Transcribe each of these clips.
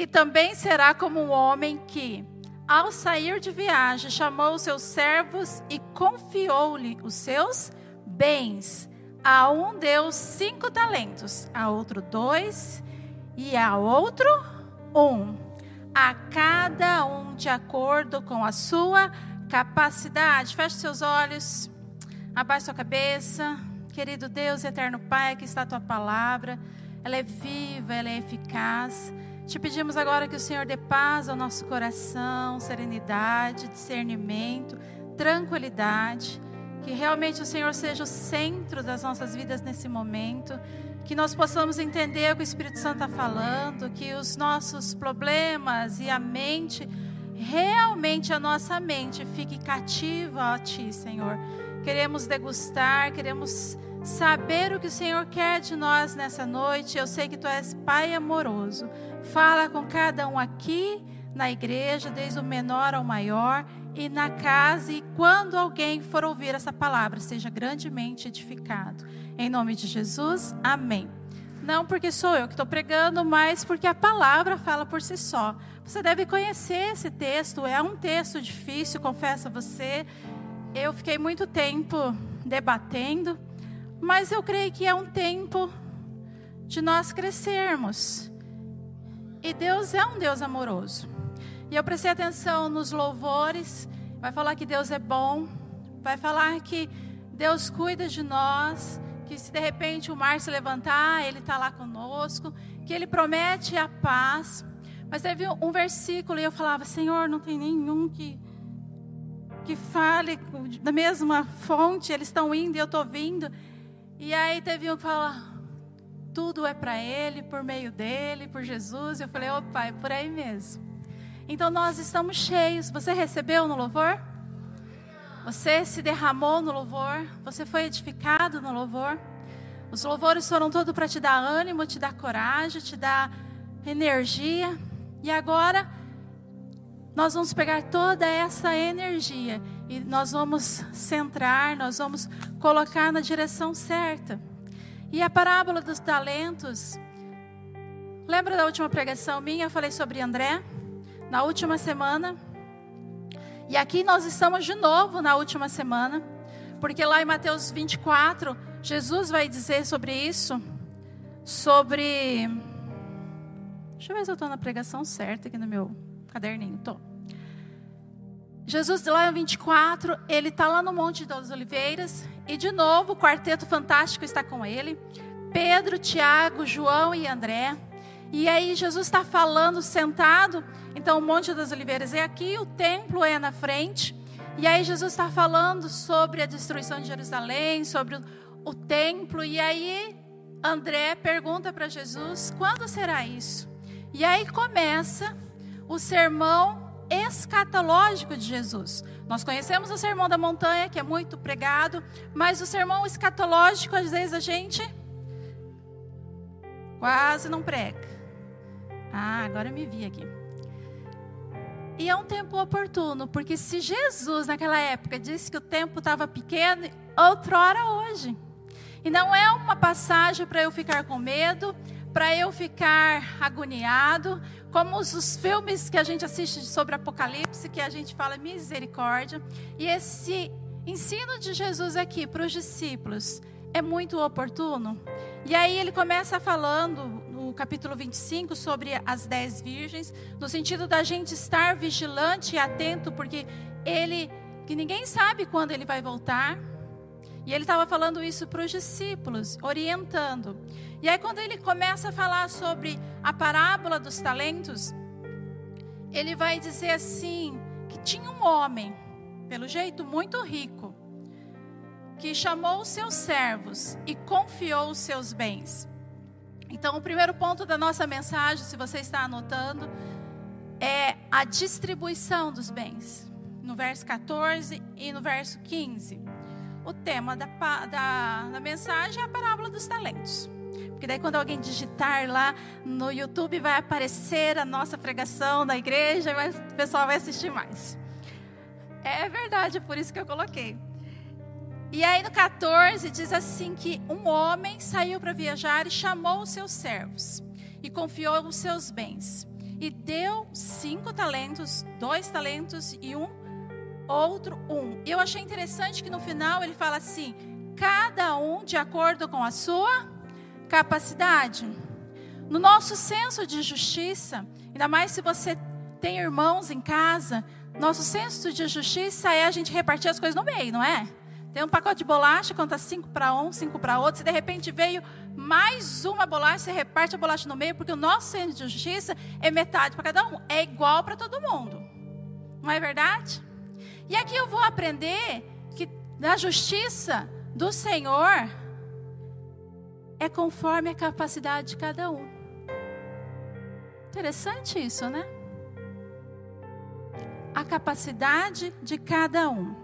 E também será como um homem que, ao sair de viagem, chamou os seus servos e confiou-lhe os seus bens. A um deu cinco talentos, a outro dois e a outro um. A cada um de acordo com a sua capacidade. Feche seus olhos, abaixe sua cabeça. Querido Deus, eterno Pai, que está a tua palavra. Ela é viva, ela é eficaz. Te pedimos agora que o Senhor dê paz ao nosso coração, serenidade, discernimento, tranquilidade. Que realmente o Senhor seja o centro das nossas vidas nesse momento. Que nós possamos entender o que o Espírito Santo está falando. Que os nossos problemas e a mente, realmente a nossa mente, fique cativa a Ti, Senhor. Queremos degustar, queremos saber o que o Senhor quer de nós nessa noite. Eu sei que tu és Pai amoroso. Fala com cada um aqui na igreja, desde o menor ao maior, e na casa, e quando alguém for ouvir essa palavra, seja grandemente edificado. Em nome de Jesus, amém. Não porque sou eu que estou pregando, mas porque a palavra fala por si só. Você deve conhecer esse texto, é um texto difícil, confesso a você. Eu fiquei muito tempo debatendo mas eu creio que é um tempo de nós crescermos. E Deus é um Deus amoroso. E eu prestei atenção nos louvores. Vai falar que Deus é bom. Vai falar que Deus cuida de nós. Que se de repente o mar se levantar, Ele está lá conosco. Que Ele promete a paz. Mas teve um versículo e eu falava: Senhor, não tem nenhum que, que fale da mesma fonte. Eles estão indo e eu estou vindo. E aí teve um que fala, tudo é para Ele, por meio dele, por Jesus. Eu falei, opa, é por aí mesmo. Então nós estamos cheios. Você recebeu no louvor? Você se derramou no louvor? Você foi edificado no louvor? Os louvores foram todos para te dar ânimo, te dar coragem, te dar energia. E agora nós vamos pegar toda essa energia e nós vamos centrar, nós vamos colocar na direção certa. E a parábola dos talentos. Lembra da última pregação minha? Eu falei sobre André, na última semana. E aqui nós estamos de novo na última semana, porque lá em Mateus 24, Jesus vai dizer sobre isso, sobre. Deixa eu ver se eu estou na pregação certa aqui no meu caderninho. Estou. Jesus, lá em 24, ele está lá no Monte das Oliveiras. E de novo, o quarteto fantástico está com ele. Pedro, Tiago, João e André. E aí Jesus está falando sentado. Então o Monte das Oliveiras é aqui, o templo é na frente. E aí Jesus está falando sobre a destruição de Jerusalém, sobre o, o templo. E aí André pergunta para Jesus: quando será isso? E aí começa o sermão escatológico de Jesus. Nós conhecemos o sermão da montanha, que é muito pregado, mas o sermão escatológico, às vezes a gente quase não prega. Ah, agora eu me vi aqui. E é um tempo oportuno, porque se Jesus naquela época disse que o tempo estava pequeno, outrora hoje. E não é uma passagem para eu ficar com medo, para eu ficar agoniado, como os, os, filmes que a gente assiste sobre Apocalipse, que a gente fala misericórdia. E esse ensino de Jesus aqui para os discípulos é muito oportuno. E aí ele começa falando no capítulo 25 sobre as dez virgens, no sentido da gente estar vigilante e atento, porque ele, que ninguém sabe quando ele vai voltar. E ele estava falando isso para os discípulos, orientando. E aí, quando ele começa a falar sobre a parábola dos talentos, ele vai dizer assim: que tinha um homem, pelo jeito muito rico, que chamou os seus servos e confiou os seus bens. Então, o primeiro ponto da nossa mensagem, se você está anotando, é a distribuição dos bens. No verso 14 e no verso 15. O tema da, da, da mensagem é a parábola dos talentos. Porque daí quando alguém digitar lá no YouTube vai aparecer a nossa pregação da igreja e o pessoal vai assistir mais. É verdade, é por isso que eu coloquei. E aí no 14 diz assim que um homem saiu para viajar e chamou os seus servos e confiou os seus bens. e deu cinco talentos, dois talentos e um outro um. Eu achei interessante que no final ele fala assim: cada um de acordo com a sua capacidade. No nosso senso de justiça, ainda mais se você tem irmãos em casa, nosso senso de justiça é a gente repartir as coisas no meio, não é? Tem um pacote de bolacha, conta cinco para um, cinco para outro. Se de repente veio mais uma bolacha, você reparte a bolacha no meio, porque o nosso senso de justiça é metade para cada um. É igual para todo mundo. Não é verdade? E aqui eu vou aprender que na justiça do Senhor é conforme a capacidade de cada um. Interessante isso, né? A capacidade de cada um.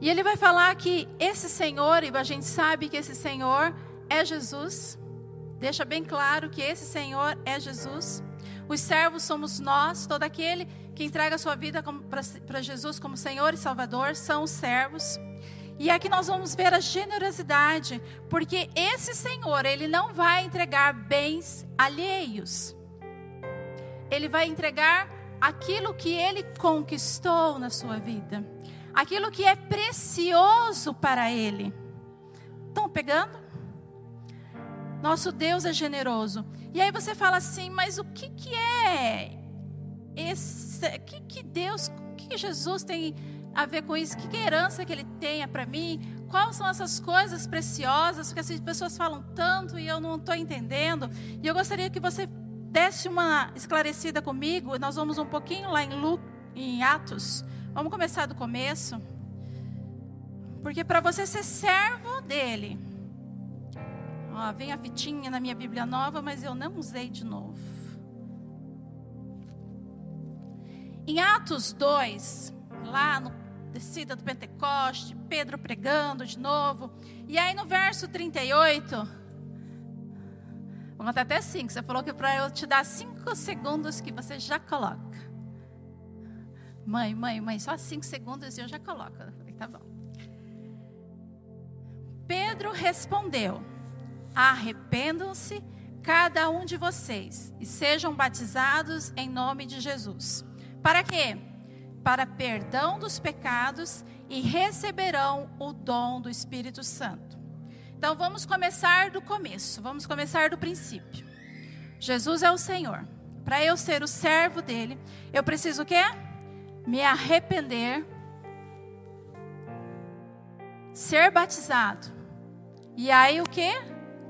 E ele vai falar que esse Senhor, e a gente sabe que esse Senhor é Jesus. Deixa bem claro que esse Senhor é Jesus. Os servos somos nós, todo aquele que entrega sua vida para Jesus como Senhor e Salvador são os servos. E aqui nós vamos ver a generosidade, porque esse Senhor, ele não vai entregar bens alheios. Ele vai entregar aquilo que ele conquistou na sua vida aquilo que é precioso para Ele. Estão pegando? Nosso Deus é generoso. E aí você fala assim, mas o que, que é esse? Que, que Deus, que, que Jesus tem a ver com isso? Que, herança que Ele tenha para mim? Quais são essas coisas preciosas? Porque as pessoas falam tanto e eu não estou entendendo. E eu gostaria que você desse uma esclarecida comigo. Nós vamos um pouquinho lá em, Lu, em Atos Vamos começar do começo. Porque para você ser servo dele. Ó, vem a fitinha na minha Bíblia nova, mas eu não usei de novo. Em Atos 2, lá no descida do Pentecoste, Pedro pregando de novo. E aí no verso 38, vou contar até 5. Você falou que para eu te dar 5 segundos que você já coloca. Mãe, mãe, mãe, só cinco segundos e eu já coloco. Eu falei, tá bom. Pedro respondeu: Arrependam-se cada um de vocês e sejam batizados em nome de Jesus. Para quê? Para perdão dos pecados e receberão o dom do Espírito Santo. Então vamos começar do começo, vamos começar do princípio. Jesus é o Senhor. Para eu ser o servo dele, eu preciso o quê? me arrepender, ser batizado. E aí o que?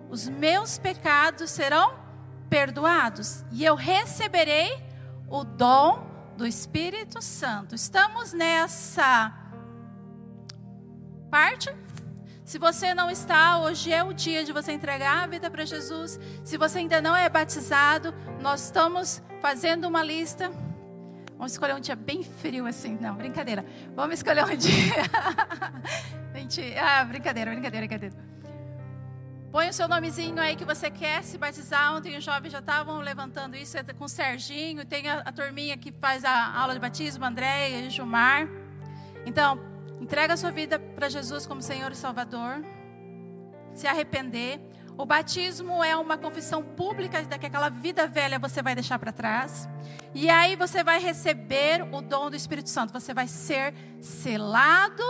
Os meus pecados serão perdoados e eu receberei o dom do Espírito Santo. Estamos nessa parte? Se você não está, hoje é o dia de você entregar a vida para Jesus. Se você ainda não é batizado, nós estamos fazendo uma lista Vamos escolher um dia bem frio assim. Não, brincadeira. Vamos escolher um dia. Gente, ah, brincadeira, brincadeira, brincadeira. Põe o seu nomezinho aí que você quer se batizar. Ontem os jovens já estavam levantando isso é com o Serginho. Tem a, a turminha que faz a aula de batismo, André e Gilmar. Então, entrega a sua vida para Jesus como Senhor e Salvador. Se arrepender. O batismo é uma confissão pública de que aquela vida velha você vai deixar para trás. E aí você vai receber o dom do Espírito Santo. Você vai ser selado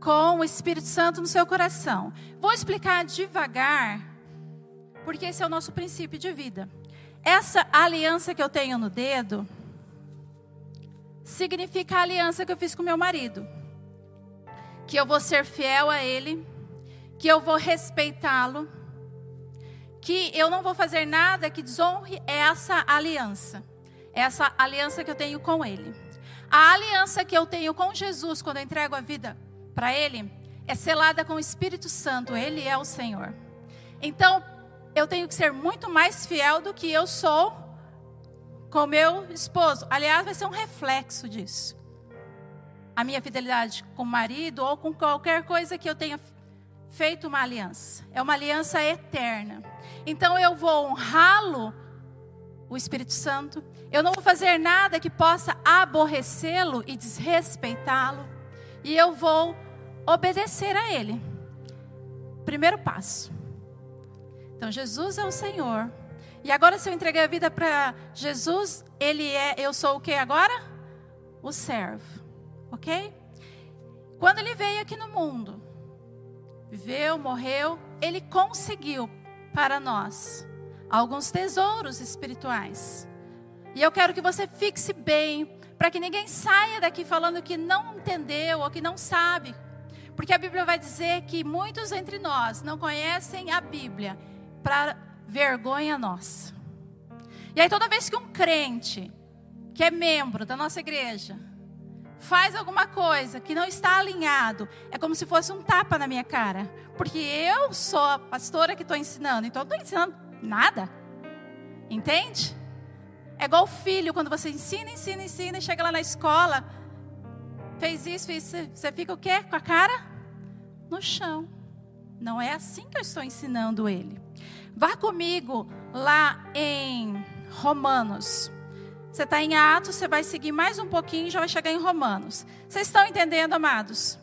com o Espírito Santo no seu coração. Vou explicar devagar, porque esse é o nosso princípio de vida. Essa aliança que eu tenho no dedo significa a aliança que eu fiz com meu marido. Que eu vou ser fiel a ele que eu vou respeitá-lo, que eu não vou fazer nada que desonre essa aliança, essa aliança que eu tenho com Ele. A aliança que eu tenho com Jesus quando eu entrego a vida para Ele é selada com o Espírito Santo, Ele é o Senhor. Então, eu tenho que ser muito mais fiel do que eu sou com meu esposo. Aliás, vai ser um reflexo disso. A minha fidelidade com o marido ou com qualquer coisa que eu tenha feito uma aliança. É uma aliança eterna. Então eu vou honrá-lo, o Espírito Santo. Eu não vou fazer nada que possa aborrecê-lo e desrespeitá-lo. E eu vou obedecer a Ele. Primeiro passo. Então Jesus é o Senhor. E agora, se eu entreguei a vida para Jesus, ele é, eu sou o que agora? O servo, ok? Quando ele veio aqui no mundo, viveu, morreu, ele conseguiu para nós alguns tesouros espirituais. E eu quero que você fixe bem, para que ninguém saia daqui falando que não entendeu ou que não sabe. Porque a Bíblia vai dizer que muitos entre nós não conhecem a Bíblia para vergonha nossa. E aí toda vez que um crente, que é membro da nossa igreja, faz alguma coisa que não está alinhado, é como se fosse um tapa na minha cara. Porque eu sou a pastora que estou ensinando, então eu não estou ensinando nada. Entende? É igual o filho, quando você ensina, ensina, ensina, e chega lá na escola, fez isso, fez isso, você fica o quê? Com a cara no chão. Não é assim que eu estou ensinando ele. Vá comigo lá em Romanos. Você está em Atos, você vai seguir mais um pouquinho e já vai chegar em Romanos. Vocês estão entendendo, amados?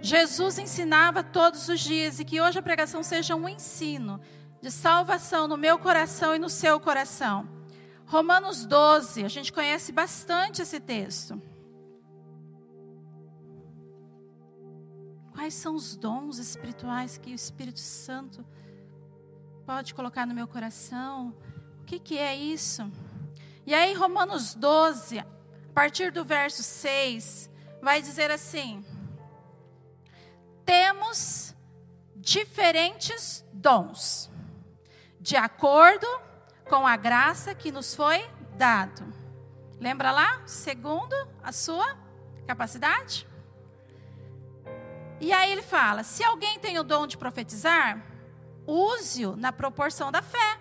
Jesus ensinava todos os dias e que hoje a pregação seja um ensino de salvação no meu coração e no seu coração. Romanos 12, a gente conhece bastante esse texto. Quais são os dons espirituais que o Espírito Santo pode colocar no meu coração? O que, que é isso? E aí, Romanos 12, a partir do verso 6, vai dizer assim: Temos diferentes dons, de acordo com a graça que nos foi dado. Lembra lá? Segundo a sua capacidade? E aí ele fala: se alguém tem o dom de profetizar, use-o na proporção da fé.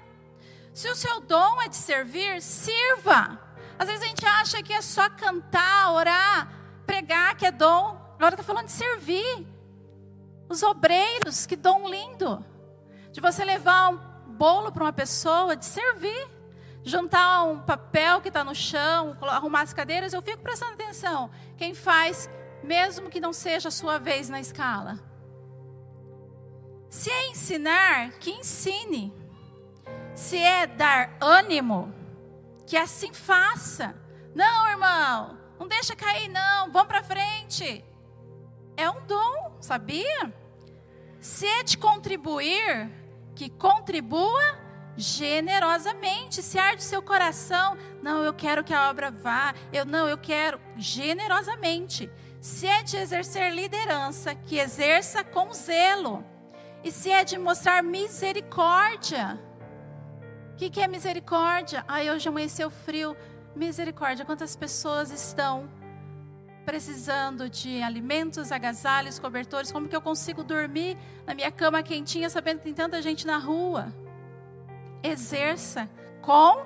Se o seu dom é de servir, sirva. Às vezes a gente acha que é só cantar, orar, pregar, que é dom. Agora está falando de servir. Os obreiros, que dom lindo. De você levar um bolo para uma pessoa, de servir. Juntar um papel que está no chão, arrumar as cadeiras. Eu fico prestando atenção. Quem faz, mesmo que não seja a sua vez na escala. Se é ensinar, que ensine. Se é dar ânimo, que assim faça. Não, irmão, não deixa cair, não. Vamos para frente. É um dom, sabia? Se é de contribuir, que contribua generosamente. Se arde seu coração, não, eu quero que a obra vá. Eu não, eu quero generosamente. Se é de exercer liderança, que exerça com zelo. E se é de mostrar misericórdia, que, que é misericórdia? Ai, hoje amanheceu frio. Misericórdia, quantas pessoas estão precisando de alimentos, agasalhos, cobertores? Como que eu consigo dormir na minha cama quentinha sabendo que tem tanta gente na rua? Exerça com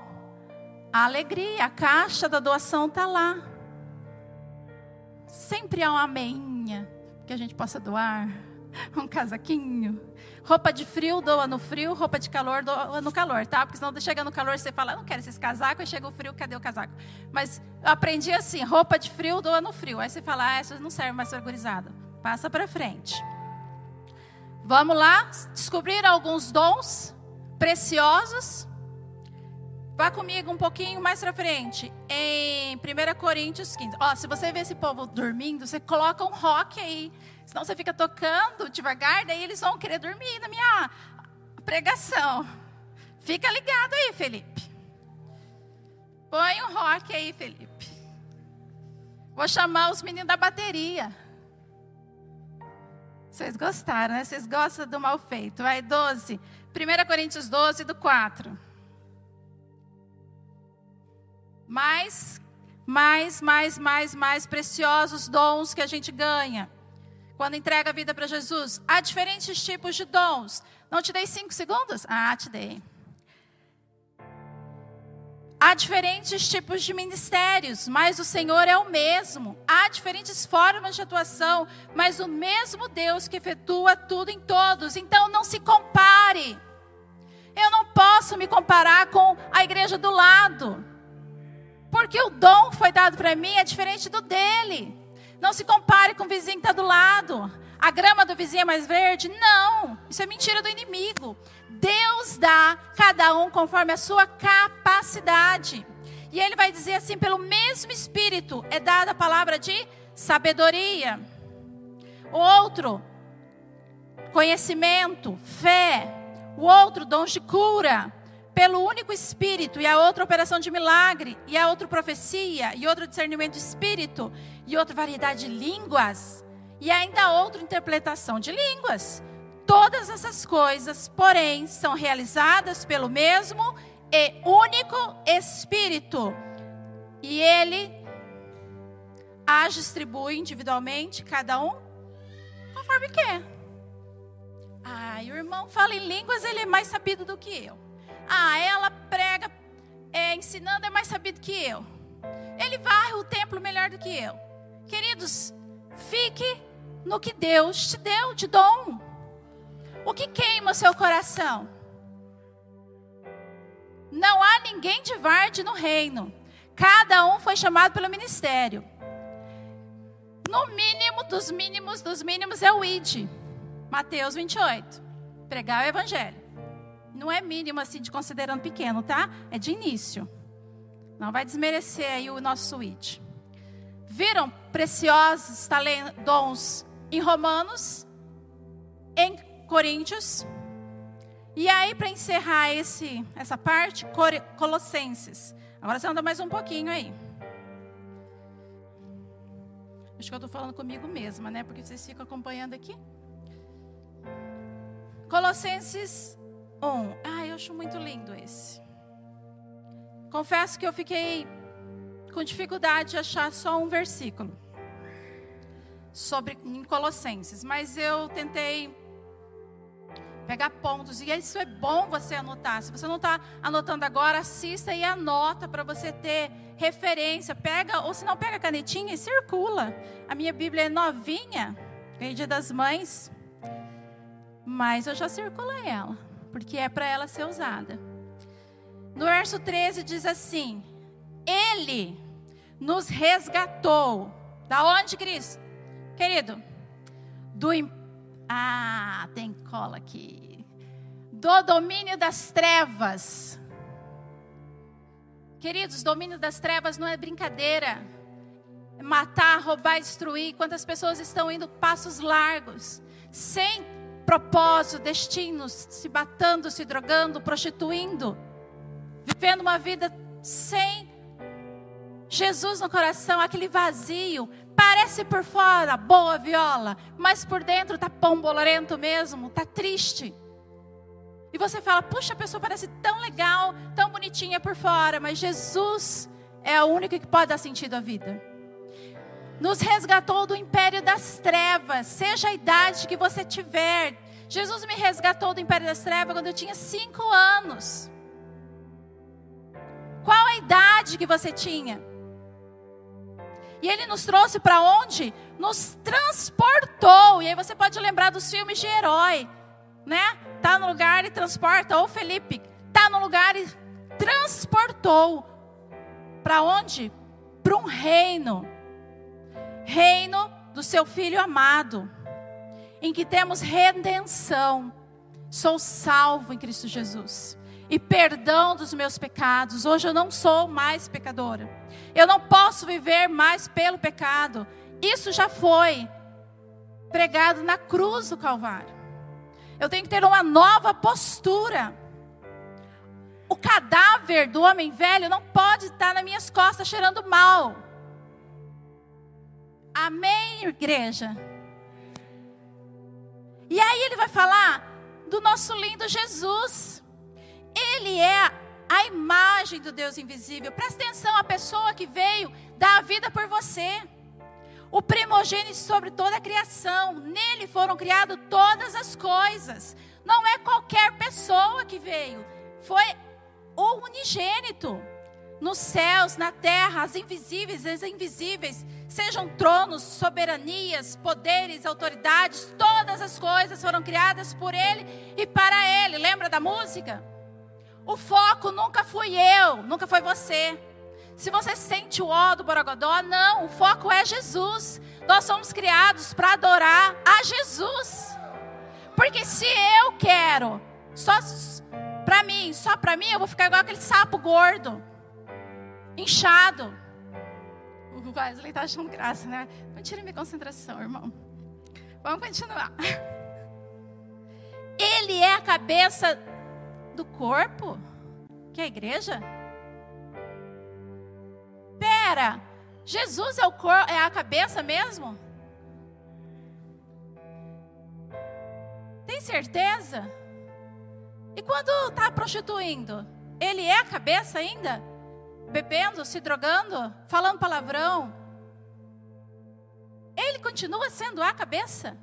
alegria. A caixa da doação está lá. Sempre há uma meinha que a gente possa doar, um casaquinho, Roupa de frio, doa no frio. Roupa de calor, doa no calor, tá? Porque senão chega no calor, você fala, não quero esses casacos. Aí chega o frio, cadê o casaco? Mas eu aprendi assim, roupa de frio, doa no frio. Aí você fala, ah, essa não serve mais organizada. Passa para frente. Vamos lá, descobrir alguns dons preciosos. Vá comigo um pouquinho mais para frente, em 1 Coríntios 15. Ó, se você vê esse povo dormindo, você coloca um rock aí. Senão você fica tocando devagar, daí eles vão querer dormir na minha pregação. Fica ligado aí, Felipe. Põe um rock aí, Felipe. Vou chamar os meninos da bateria. Vocês gostaram, né? Vocês gostam do mal feito. Vai, 12. 1 Coríntios 12, do 4. Mais, mais, mais, mais, mais preciosos dons que a gente ganha. Quando entrega a vida para Jesus, há diferentes tipos de dons. Não te dei cinco segundos? Ah, te dei. Há diferentes tipos de ministérios, mas o Senhor é o mesmo. Há diferentes formas de atuação, mas o mesmo Deus que efetua tudo em todos. Então não se compare. Eu não posso me comparar com a igreja do lado, porque o dom que foi dado para mim é diferente do dele. Não se compare com o vizinho que está do lado. a grama do vizinho é mais verde? Não, isso é mentira do inimigo. Deus dá cada um conforme a sua capacidade. E ele vai dizer assim: pelo mesmo Espírito é dada a palavra de sabedoria. O outro, conhecimento, fé. O outro, dom de cura. Pelo único Espírito. E a outra, operação de milagre. E a outra, profecia. E outro, discernimento de espírito. E outra, variedade de línguas. E ainda outra, interpretação de línguas. Todas essas coisas, porém, são realizadas pelo mesmo e único Espírito. E ele as distribui individualmente, cada um, conforme quer. Ah, o irmão fala em línguas, ele é mais sabido do que eu. Ah, ela prega é, ensinando, é mais sabido que eu. Ele varre o templo melhor do que eu. Queridos, fique no que Deus te deu de dom. O que queima o seu coração? Não há ninguém de varde no reino. Cada um foi chamado pelo ministério. No mínimo dos mínimos dos mínimos é o ID. Mateus 28. Pregar o evangelho. Não é mínimo assim de considerando pequeno, tá? É de início. Não vai desmerecer aí o nosso ID. Viram preciosos talentos, dons em Romanos, em Coríntios. E aí, para encerrar esse, essa parte, Colossenses. Agora você anda mais um pouquinho aí. Acho que eu estou falando comigo mesma, né? Porque vocês ficam acompanhando aqui. Colossenses 1. Ah, eu acho muito lindo esse. Confesso que eu fiquei com dificuldade de achar só um versículo sobre em Colossenses, mas eu tentei pegar pontos e isso é bom você anotar. Se você não está anotando agora, assista e anota para você ter referência. Pega ou se não pega a canetinha e circula. A minha Bíblia é novinha, ganhei Dia das Mães, mas eu já circulei ela porque é para ela ser usada. No verso 13 diz assim: Ele nos resgatou. Da onde, Cristo? Querido, do. Ah, tem cola aqui. Do domínio das trevas. Queridos, domínio das trevas não é brincadeira. É matar, roubar, destruir. Quantas pessoas estão indo passos largos, sem propósito, destinos, se batendo, se drogando, prostituindo, vivendo uma vida sem Jesus no coração, aquele vazio, Parece por fora boa viola, mas por dentro tá pão bolorento mesmo, tá triste. E você fala: "Puxa, a pessoa parece tão legal, tão bonitinha por fora, mas Jesus é o único que pode dar sentido à vida." Nos resgatou do império das trevas, seja a idade que você tiver. Jesus me resgatou do império das trevas quando eu tinha cinco anos. Qual a idade que você tinha? E ele nos trouxe para onde? Nos transportou. E aí você pode lembrar dos filmes de herói, né? Tá no lugar e transporta. Ou Felipe, tá no lugar e transportou. Para onde? Para um reino. Reino do seu filho amado, em que temos redenção. Sou salvo em Cristo Jesus e perdão dos meus pecados. Hoje eu não sou mais pecadora. Eu não posso viver mais pelo pecado. Isso já foi pregado na cruz do Calvário. Eu tenho que ter uma nova postura. O cadáver do homem velho não pode estar nas minhas costas cheirando mal. Amém, igreja? E aí ele vai falar do nosso lindo Jesus. Ele é a imagem do Deus invisível. Presta atenção, a pessoa que veio dar a vida por você. O primogênito sobre toda a criação. Nele foram criadas todas as coisas. Não é qualquer pessoa que veio. Foi o unigênito. Nos céus, na terra, as invisíveis as invisíveis, sejam tronos, soberanias, poderes, autoridades, todas as coisas foram criadas por Ele e para Ele. Lembra da música? O foco nunca fui eu, nunca foi você. Se você sente o ó do Borogodó, não, o foco é Jesus. Nós somos criados para adorar a Jesus. Porque se eu quero só para mim, só para mim, eu vou ficar igual aquele sapo gordo, inchado. Wesley está achando graça, né? Não tira minha concentração, irmão. Vamos continuar. Ele é a cabeça do corpo, que é a igreja. Pera, Jesus é, o cor, é a cabeça mesmo? Tem certeza? E quando está prostituindo, ele é a cabeça ainda? Bebendo, se drogando, falando palavrão? Ele continua sendo a cabeça?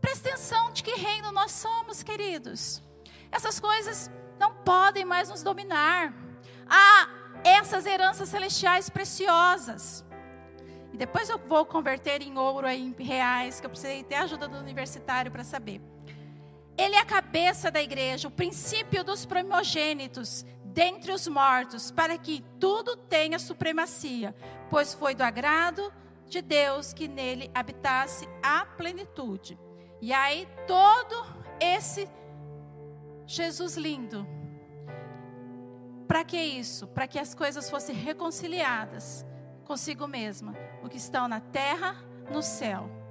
Presta atenção de que reino nós somos, queridos. Essas coisas não podem mais nos dominar. Há essas heranças celestiais preciosas. E depois eu vou converter em ouro em reais, que eu precisei ter ajuda do universitário para saber. Ele é a cabeça da igreja, o princípio dos primogênitos dentre os mortos, para que tudo tenha supremacia, pois foi do agrado de Deus que nele habitasse a plenitude. E aí todo esse Jesus lindo. Para que isso? Para que as coisas fossem reconciliadas consigo mesma, o que estão na terra, no céu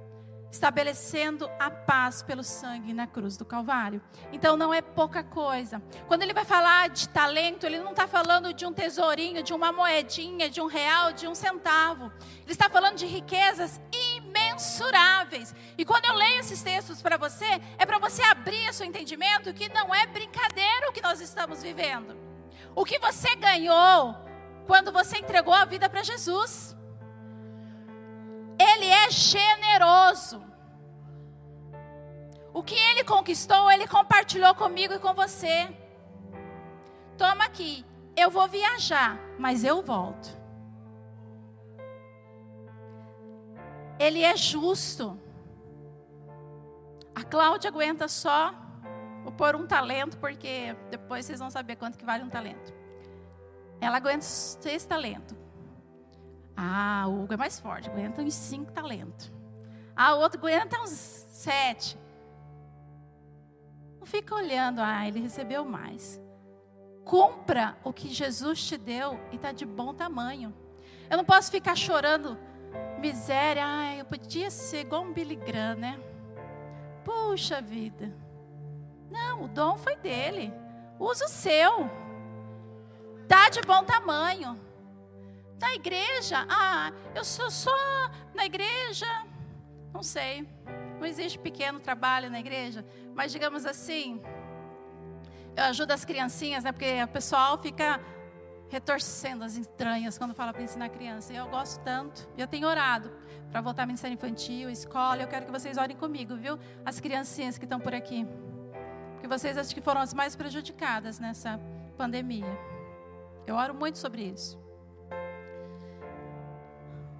estabelecendo a paz pelo sangue na cruz do Calvário. Então não é pouca coisa. Quando ele vai falar de talento, ele não está falando de um tesourinho, de uma moedinha, de um real, de um centavo. Ele está falando de riquezas imensuráveis. E quando eu leio esses textos para você, é para você abrir seu entendimento que não é brincadeira o que nós estamos vivendo. O que você ganhou quando você entregou a vida para Jesus. Ele é generoso. O que ele conquistou, ele compartilhou comigo e com você. Toma aqui, eu vou viajar, mas eu volto. Ele é justo. A Cláudia aguenta só vou pôr um talento, porque depois vocês vão saber quanto que vale um talento. Ela aguenta seis talentos. Ah, o Hugo é mais forte, aguenta uns cinco talentos. Ah, o outro aguenta uns sete. Não fica olhando, ah, ele recebeu mais. Cumpra o que Jesus te deu e está de bom tamanho. Eu não posso ficar chorando miséria. Ah, eu podia ser igual um Billy Graham, né? Puxa vida. Não, o dom foi dele. Usa o seu. Está de bom tamanho. Na igreja, ah, eu sou só na igreja, não sei, não existe pequeno trabalho na igreja, mas digamos assim, eu ajudo as criancinhas, né? Porque o pessoal fica retorcendo as entranhas quando fala para ensinar criança. Eu gosto tanto. Eu tenho orado para voltar a ministério infantil, escola. Eu quero que vocês orem comigo, viu? As criancinhas que estão por aqui. Porque vocês acho que foram as mais prejudicadas nessa pandemia. Eu oro muito sobre isso.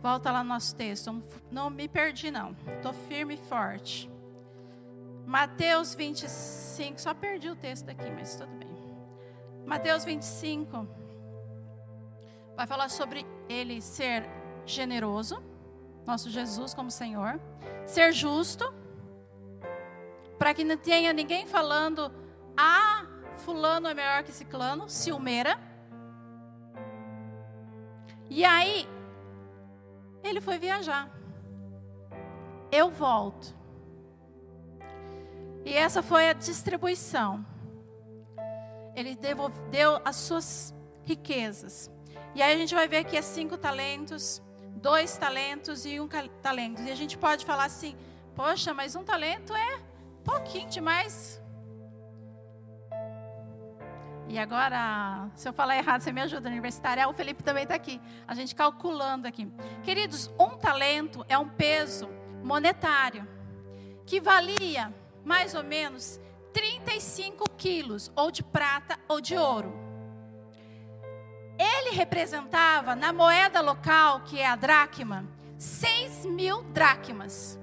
Volta lá no nosso texto. Não me perdi, não. Estou firme e forte. Mateus 25. Só perdi o texto aqui, mas tudo bem. Mateus 25. Vai falar sobre ele ser generoso. Nosso Jesus como Senhor. Ser justo. Para que não tenha ninguém falando. Ah, fulano é melhor que ciclano. Ciumeira. E aí, ele foi viajar. Eu volto. E essa foi a distribuição. Ele deu as suas riquezas. E aí a gente vai ver aqui é cinco talentos, dois talentos e um talento. E a gente pode falar assim: poxa, mas um talento é pouquinho demais. E agora, se eu falar errado, você me ajuda, universitária. Ah, o Felipe também está aqui. A gente calculando aqui. Queridos, um talento é um peso monetário que valia mais ou menos 35 quilos, ou de prata ou de ouro. Ele representava, na moeda local, que é a dracma, 6 mil dracmas.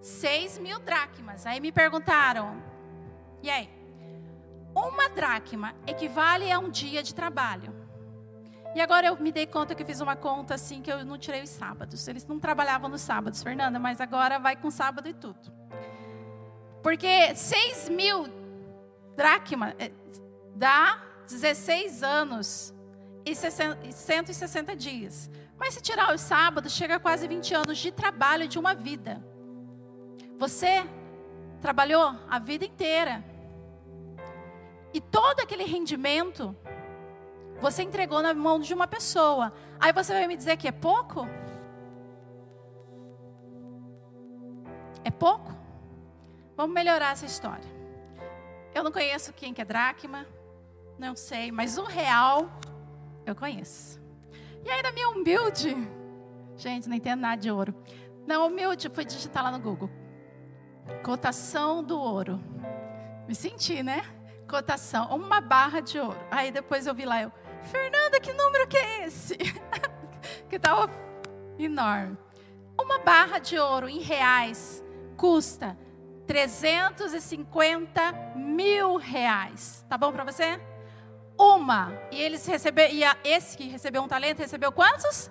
6 mil dracmas. Aí me perguntaram, e aí? Uma dracma equivale a um dia de trabalho. E agora eu me dei conta que eu fiz uma conta assim que eu não tirei os sábados. Eles não trabalhavam nos sábados, Fernanda, mas agora vai com sábado e tudo. Porque 6 mil dracma eh, dá 16 anos e 160 dias. Mas se tirar os sábados, chega a quase 20 anos de trabalho de uma vida. Você trabalhou a vida inteira. E todo aquele rendimento você entregou na mão de uma pessoa. Aí você vai me dizer que é pouco? É pouco? Vamos melhorar essa história. Eu não conheço quem que é dracma, não sei, mas o real eu conheço. E aí, na minha humilde, gente, não entendo nada de ouro. Na humilde, fui digitar lá no Google. Cotação do ouro. Me senti, né? Cotação, uma barra de ouro. Aí depois eu vi lá, eu, Fernanda, que número que é esse? que estava enorme. Uma barra de ouro em reais custa 350 mil reais. Tá bom para você? Uma. E eles receberam. E esse que recebeu um talento recebeu quantos?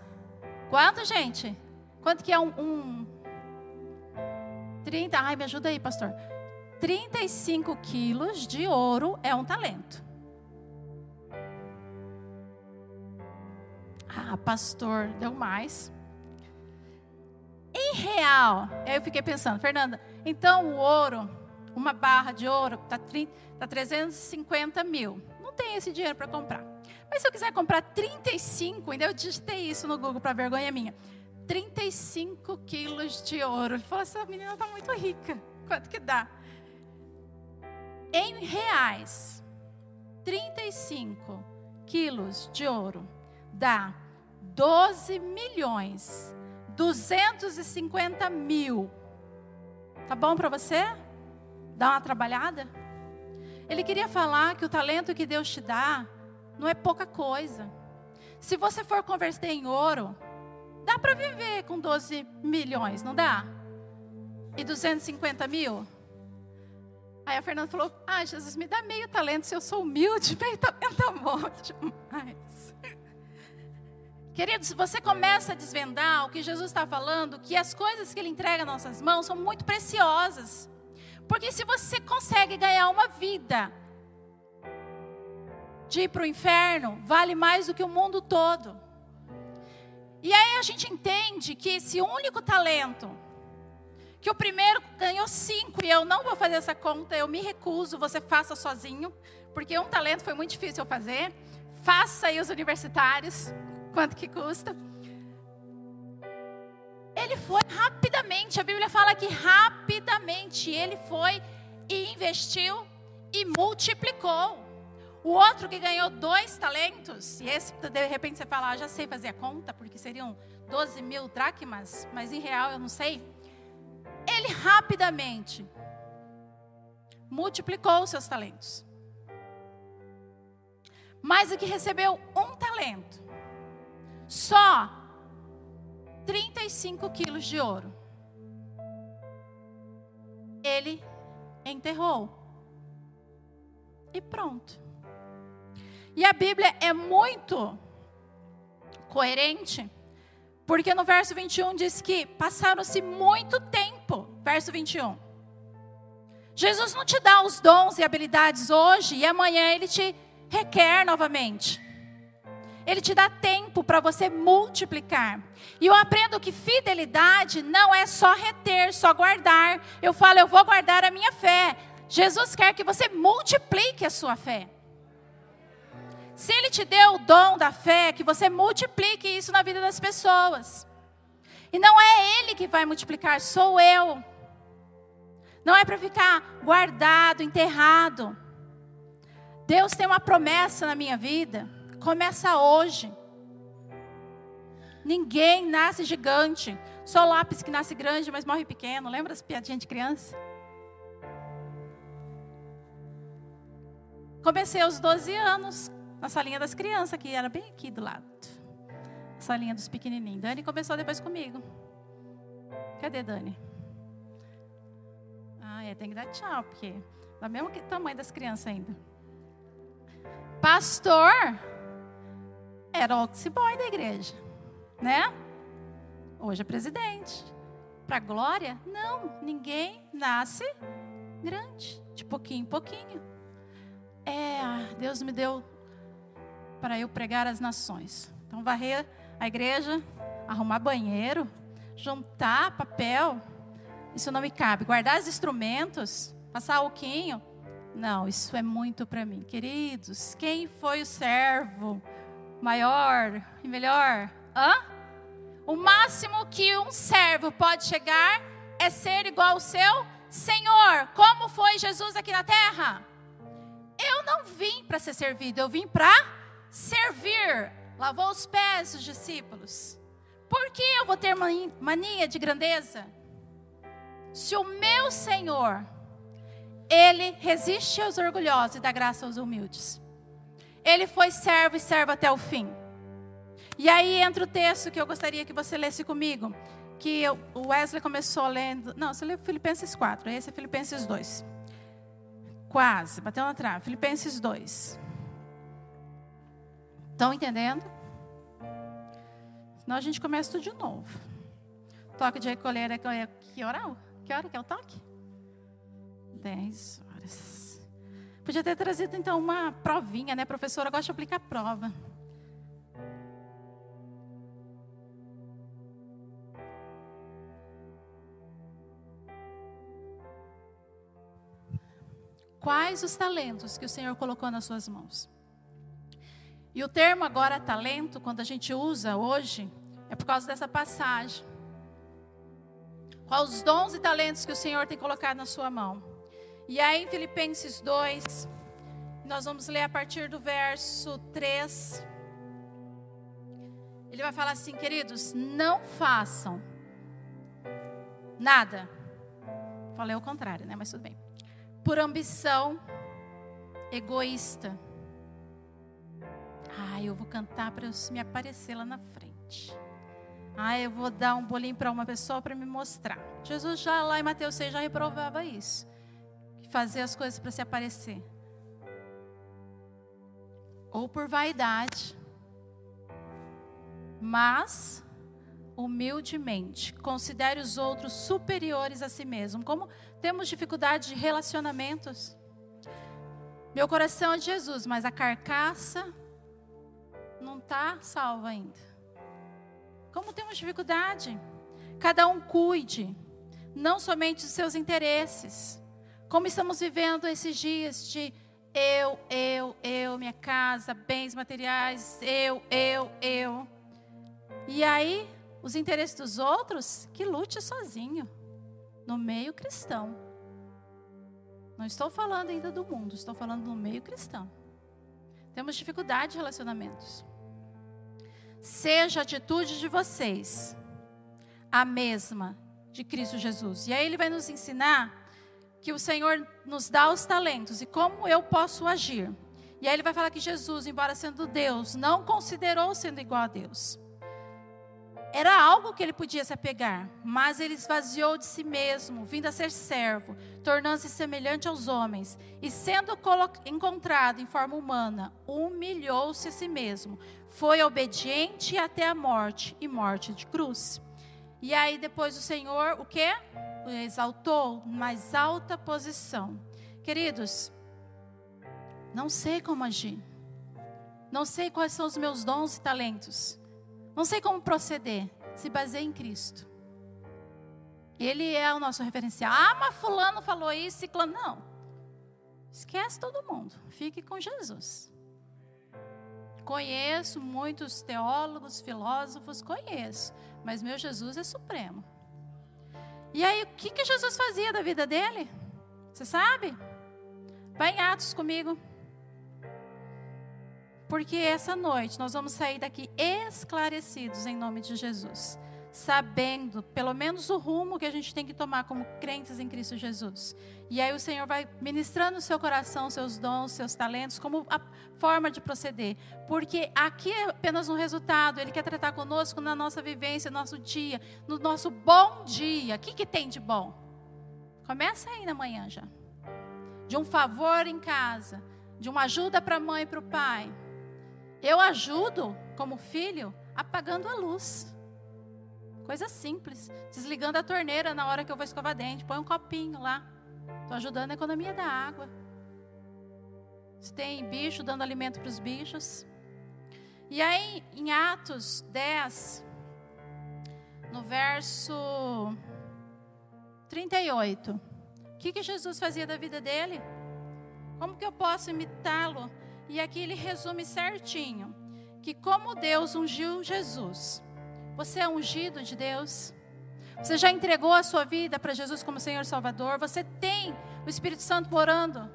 Quanto, gente? Quanto que é um, um. 30. Ai, me ajuda aí, pastor. 35 quilos de ouro é um talento. Ah, pastor, deu mais. Em real, aí eu fiquei pensando, Fernanda, então o ouro, uma barra de ouro, está tá 350 mil. Não tem esse dinheiro para comprar. Mas se eu quiser comprar 35, ainda eu digitei isso no Google para vergonha minha. 35 quilos de ouro. Ele falou: essa menina está muito rica. Quanto que dá? Em reais, 35 quilos de ouro dá 12 milhões 250 mil. Tá bom para você? Dá uma trabalhada? Ele queria falar que o talento que Deus te dá não é pouca coisa. Se você for converter em ouro, dá para viver com 12 milhões, não dá? E 250 mil? Aí a Fernanda falou: Ah, Jesus, me dá meio talento. Se eu sou humilde, meio talento é bom demais. Queridos, você começa a desvendar o que Jesus está falando, que as coisas que Ele entrega nas nossas mãos são muito preciosas. Porque se você consegue ganhar uma vida de ir para o inferno, vale mais do que o mundo todo. E aí a gente entende que esse único talento, que o primeiro ganhou cinco, e eu não vou fazer essa conta, eu me recuso, você faça sozinho, porque um talento foi muito difícil eu fazer. Faça aí os universitários quanto que custa. Ele foi rapidamente, a Bíblia fala que rapidamente ele foi e investiu e multiplicou. O outro que ganhou dois talentos, e esse de repente você fala, ah, já sei fazer a conta, porque seriam 12 mil dracmas, mas em real eu não sei. Ele rapidamente multiplicou os seus talentos. Mas o que recebeu um talento, só 35 quilos de ouro. Ele enterrou. E pronto. E a Bíblia é muito coerente, porque no verso 21 diz que passaram-se muito tempo. Verso 21. Jesus não te dá os dons e habilidades hoje e amanhã ele te requer novamente. Ele te dá tempo para você multiplicar. E eu aprendo que fidelidade não é só reter, só guardar. Eu falo, eu vou guardar a minha fé. Jesus quer que você multiplique a sua fé. Se Ele te deu o dom da fé, que você multiplique isso na vida das pessoas. E não é Ele que vai multiplicar, sou eu. Não é para ficar guardado, enterrado. Deus tem uma promessa na minha vida. Começa hoje. Ninguém nasce gigante. Só lápis que nasce grande, mas morre pequeno. Lembra as piadinhas de criança? Comecei aos 12 anos, na salinha das crianças, que era bem aqui do lado. A salinha dos pequenininhos. Dani começou depois comigo. Cadê Dani? Ah, é, tem que dar tchau, porque é do mesmo tamanho das crianças ainda. Pastor, era o office boy da igreja, né? Hoje é presidente. Para glória? Não, ninguém nasce grande, de pouquinho em pouquinho. É, Deus me deu para eu pregar as nações. Então, varrer a igreja, arrumar banheiro, juntar papel, isso não me cabe. Guardar os instrumentos, passar alquinho, não, isso é muito para mim. Queridos, quem foi o servo maior e melhor? Hã? O máximo que um servo pode chegar é ser igual ao seu Senhor. Como foi Jesus aqui na terra? Eu não vim para ser servido, eu vim para servir. Lavou os pés dos discípulos. Por que eu vou ter mania de grandeza? Se o meu Senhor, Ele resiste aos orgulhosos e dá graça aos humildes. Ele foi servo e servo até o fim. E aí entra o texto que eu gostaria que você lesse comigo. Que o Wesley começou lendo. Não, você leu Filipenses 4, esse é Filipenses 2. Quase, bateu na trave. Filipenses 2. Estão entendendo? Senão a gente começa tudo de novo. Toque de recolher é que hora? Que hora que é o toque? 10 horas. Podia ter trazido então uma provinha, né? Professora gosta de aplicar prova. Quais os talentos que o Senhor colocou nas suas mãos? E o termo agora talento, quando a gente usa hoje, é por causa dessa passagem. Quais os dons e talentos que o Senhor tem colocado na sua mão? E aí em Filipenses 2, nós vamos ler a partir do verso 3. Ele vai falar assim, queridos, não façam nada. Falei o contrário, né? Mas tudo bem por ambição egoísta. Ah, eu vou cantar para me aparecer lá na frente. Ah, eu vou dar um bolinho para uma pessoa para me mostrar. Jesus já lá em Mateus 6 já reprovava isso. Fazer as coisas para se aparecer. Ou por vaidade. Mas humildemente, considere os outros superiores a si mesmo. Como temos dificuldade de relacionamentos. Meu coração é de Jesus, mas a carcaça não está salva ainda. Como temos dificuldade? Cada um cuide, não somente dos seus interesses. Como estamos vivendo esses dias de eu, eu, eu, minha casa, bens materiais, eu, eu, eu. E aí os interesses dos outros, que lute sozinho, no meio cristão. Não estou falando ainda do mundo, estou falando no meio cristão. Temos dificuldade de relacionamentos. Seja a atitude de vocês a mesma de Cristo Jesus. E aí ele vai nos ensinar que o Senhor nos dá os talentos e como eu posso agir. E aí ele vai falar que Jesus, embora sendo Deus, não considerou sendo igual a Deus. Algo que ele podia se apegar, mas ele esvaziou de si mesmo, vindo a ser servo, tornando-se semelhante aos homens, e sendo encontrado em forma humana, humilhou-se a si mesmo, foi obediente até a morte e morte de cruz. E aí depois o Senhor, o que? Exaltou mais alta posição. Queridos, não sei como agir. Não sei quais são os meus dons e talentos. Não sei como proceder. Se baseia em Cristo. Ele é o nosso referencial. Ah, mas fulano falou isso, ciclano. Não. Esquece todo mundo. Fique com Jesus. Conheço muitos teólogos, filósofos, conheço. Mas meu Jesus é supremo. E aí, o que, que Jesus fazia da vida dele? Você sabe? Vai em Atos comigo. Porque essa noite nós vamos sair daqui esclarecidos em nome de Jesus, sabendo pelo menos o rumo que a gente tem que tomar como crentes em Cristo Jesus. E aí o Senhor vai ministrando no seu coração seus dons, seus talentos, como a forma de proceder. Porque aqui é apenas um resultado, Ele quer tratar conosco na nossa vivência, no nosso dia, no nosso bom dia. O que, que tem de bom? Começa aí na manhã já. De um favor em casa, de uma ajuda para a mãe e para o pai eu ajudo como filho, apagando a luz. Coisa simples. Desligando a torneira na hora que eu vou escovar dente. Põe um copinho lá. Estou ajudando a economia da água. Se tem bicho, dando alimento para os bichos. E aí, em Atos 10, no verso 38, o que, que Jesus fazia da vida dele? Como que eu posso imitá-lo? E aqui ele resume certinho: que como Deus ungiu Jesus, você é ungido de Deus? Você já entregou a sua vida para Jesus como Senhor Salvador? Você tem o Espírito Santo morando?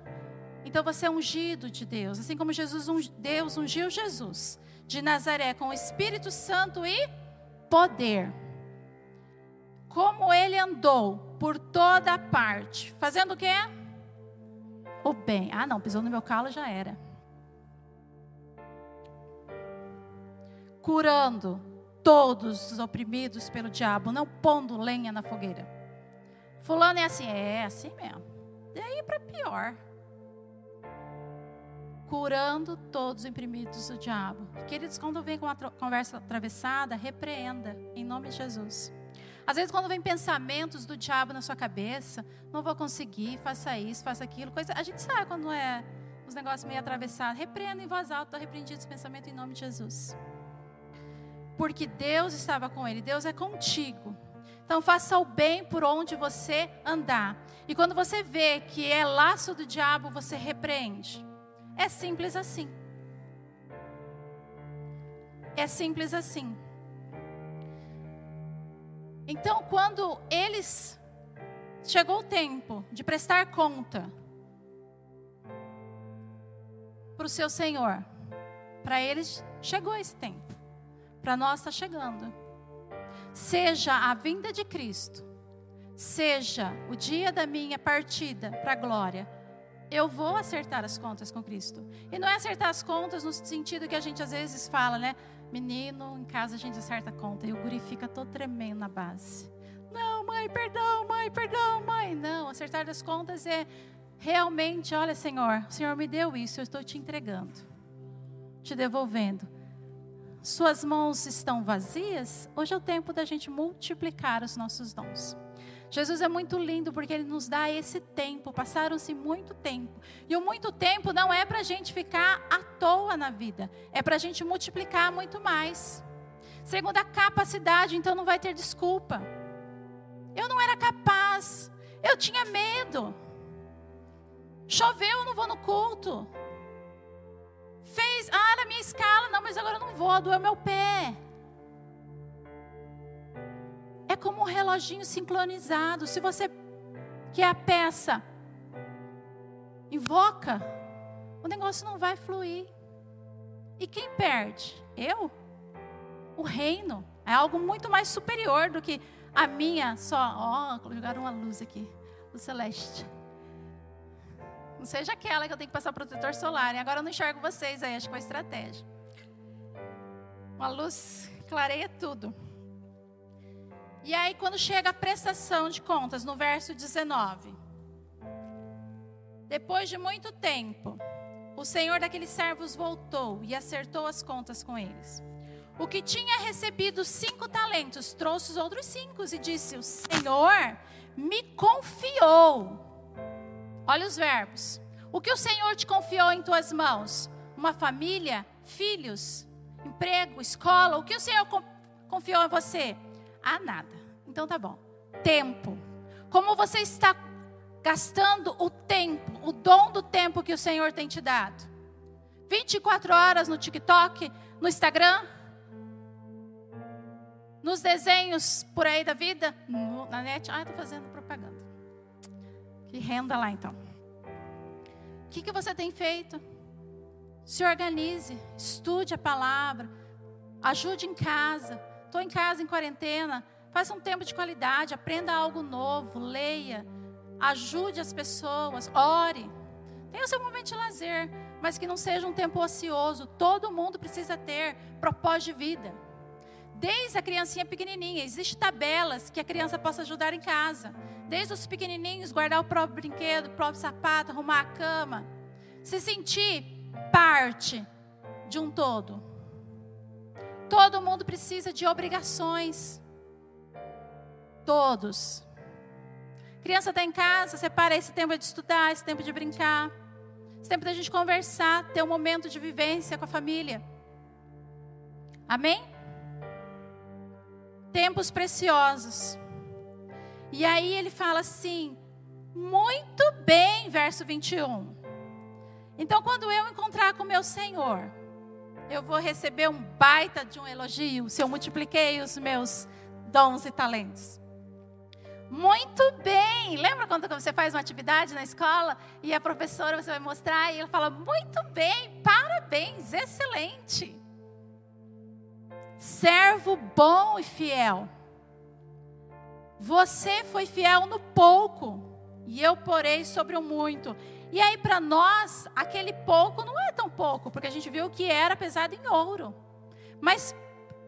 Então você é ungido de Deus, assim como Jesus, Deus ungiu Jesus de Nazaré com o Espírito Santo e poder. Como ele andou por toda parte, fazendo o quê? O bem. Ah, não, pisou no meu calo já era. Curando todos os oprimidos pelo diabo, não pondo lenha na fogueira. Fulano é assim, é assim mesmo. Daí para pior curando todos os imprimidos do diabo. Queridos, quando vem com uma conversa atravessada, repreenda, em nome de Jesus. Às vezes, quando vem pensamentos do diabo na sua cabeça, não vou conseguir, faça isso, faça aquilo, coisa. A gente sabe quando é os negócios meio atravessados. Repreenda em voz alta, repreendido esse pensamento em nome de Jesus. Porque Deus estava com ele, Deus é contigo. Então faça o bem por onde você andar. E quando você vê que é laço do diabo, você repreende. É simples assim. É simples assim. Então, quando eles chegou o tempo de prestar conta para o seu Senhor, para eles chegou esse tempo. Para nós está chegando. Seja a vinda de Cristo, seja o dia da minha partida para a glória, eu vou acertar as contas com Cristo. E não é acertar as contas no sentido que a gente às vezes fala, né? Menino, em casa a gente acerta a conta e o guri fica todo tremendo na base. Não, mãe, perdão, mãe, perdão, mãe. Não, acertar as contas é realmente, olha, Senhor, o Senhor me deu isso, eu estou te entregando, te devolvendo. Suas mãos estão vazias? Hoje é o tempo da gente multiplicar os nossos dons. Jesus é muito lindo porque ele nos dá esse tempo. Passaram-se muito tempo. E o muito tempo não é para a gente ficar à toa na vida, é para a gente multiplicar muito mais. Segundo a capacidade, então não vai ter desculpa. Eu não era capaz, eu tinha medo. Choveu, eu não vou no culto. Fez, ah, era minha escala, não, mas agora eu não vou, doeu meu pé. É como um reloginho sincronizado. Se você quer a peça, invoca, o negócio não vai fluir. E quem perde? Eu? O reino é algo muito mais superior do que a minha só. Ó, oh, jogaram uma luz aqui, o celeste. Não seja aquela que eu tenho que passar protetor solar. E agora eu não enxergo vocês aí, acho que foi estratégia. Uma luz clareia tudo. E aí, quando chega a prestação de contas, no verso 19. Depois de muito tempo, o senhor daqueles servos voltou e acertou as contas com eles. O que tinha recebido cinco talentos trouxe os outros cinco e disse: O Senhor me confiou. Olha os verbos. O que o Senhor te confiou em tuas mãos? Uma família, filhos, emprego, escola. O que o Senhor confiou em você? a nada. Então tá bom. Tempo. Como você está gastando o tempo, o dom do tempo que o Senhor tem te dado? 24 horas no TikTok, no Instagram, nos desenhos por aí da vida, no, na net. Ah, estou fazendo. Que renda lá então. O que, que você tem feito? Se organize, estude a palavra, ajude em casa, Estou em casa em quarentena. Faça um tempo de qualidade, aprenda algo novo, leia, ajude as pessoas, ore. Tenha o seu momento de lazer, mas que não seja um tempo ocioso. Todo mundo precisa ter propósito de vida. Desde a criancinha pequenininha, existem tabelas que a criança possa ajudar em casa. Desde os pequenininhos, guardar o próprio brinquedo, o próprio sapato, arrumar a cama. Se sentir parte de um todo. todo mundo precisa de obrigações. Todos. Criança está em casa, separa esse tempo de estudar, esse tempo de brincar, esse tempo da gente conversar, ter um momento de vivência com a família. Amém? Tempos preciosos. E aí ele fala assim: muito bem, verso 21. Então, quando eu encontrar com meu Senhor, eu vou receber um baita de um elogio se eu multipliquei os meus dons e talentos. Muito bem! Lembra quando você faz uma atividade na escola e a professora você vai mostrar e ela fala: Muito bem, parabéns, excelente. Servo bom e fiel. Você foi fiel no pouco, e eu porei sobre o muito. E aí, para nós, aquele pouco não é tão pouco, porque a gente viu que era pesado em ouro. Mas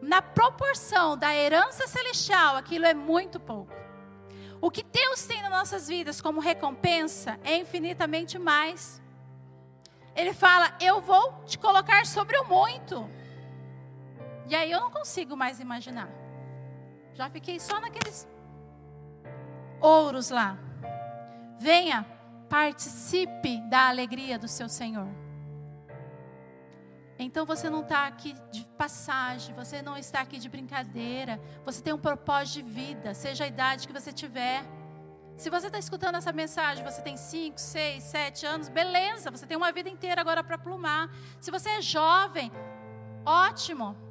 na proporção da herança celestial, aquilo é muito pouco. O que Deus tem nas nossas vidas como recompensa é infinitamente mais. Ele fala: Eu vou te colocar sobre o muito. E aí eu não consigo mais imaginar. Já fiquei só naqueles ouros lá. Venha, participe da alegria do seu Senhor. Então você não está aqui de passagem, você não está aqui de brincadeira, você tem um propósito de vida, seja a idade que você tiver. Se você está escutando essa mensagem, você tem 5, 6, 7 anos, beleza, você tem uma vida inteira agora para plumar. Se você é jovem, ótimo.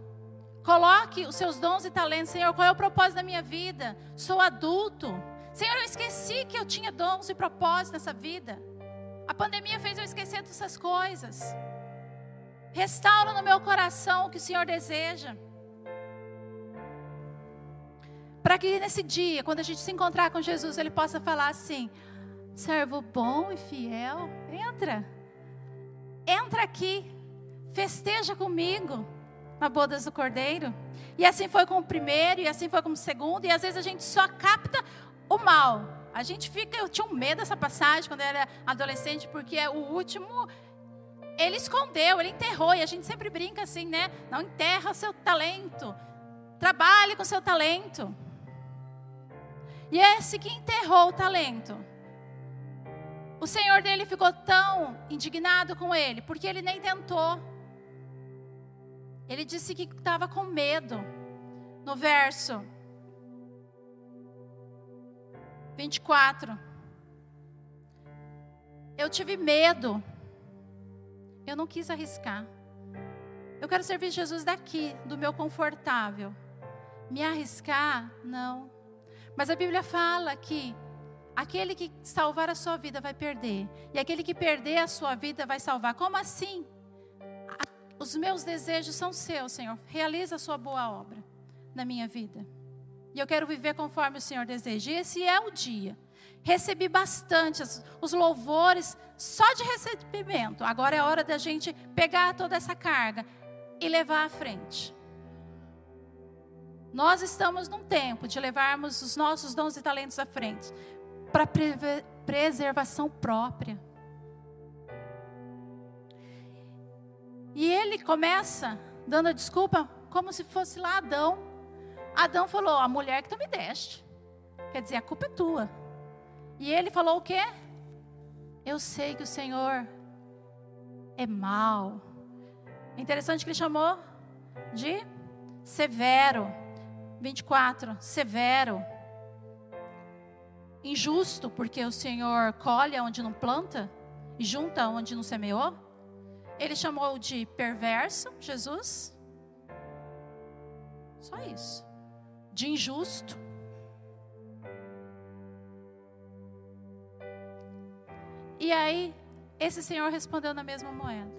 Coloque os seus dons e talentos, Senhor, qual é o propósito da minha vida? Sou adulto. Senhor, eu esqueci que eu tinha dons e propósitos nessa vida. A pandemia fez eu esquecer dessas coisas. Restaura no meu coração o que o Senhor deseja. Para que nesse dia, quando a gente se encontrar com Jesus, Ele possa falar assim: servo bom e fiel, entra, entra aqui, festeja comigo na bodas do Cordeiro. E assim foi com o primeiro, e assim foi com o segundo, e às vezes a gente só capta o mal. A gente fica, eu tinha um medo dessa passagem quando eu era adolescente, porque é o último ele escondeu, ele enterrou, e a gente sempre brinca assim, né? Não enterra o seu talento. Trabalhe com o seu talento. E esse que enterrou o talento. O senhor dele ficou tão indignado com ele, porque ele nem tentou. Ele disse que estava com medo. No verso 24. Eu tive medo. Eu não quis arriscar. Eu quero servir Jesus daqui, do meu confortável. Me arriscar, não. Mas a Bíblia fala que aquele que salvar a sua vida vai perder, e aquele que perder a sua vida vai salvar. Como assim? Os meus desejos são seus, Senhor. Realiza a sua boa obra na minha vida. E eu quero viver conforme o Senhor deseja. E esse é o dia. Recebi bastante os louvores só de recebimento. Agora é hora da gente pegar toda essa carga e levar à frente. Nós estamos num tempo de levarmos os nossos dons e talentos à frente para preservação própria. E ele começa dando a desculpa como se fosse lá Adão. Adão falou: A mulher que tu me deste. Quer dizer, a culpa é tua. E ele falou o quê? Eu sei que o Senhor é mau. É interessante que ele chamou de severo. 24, severo. Injusto, porque o Senhor colhe onde não planta e junta onde não semeou. Ele chamou de perverso, Jesus. Só isso de injusto. E aí, esse senhor respondeu na mesma moeda: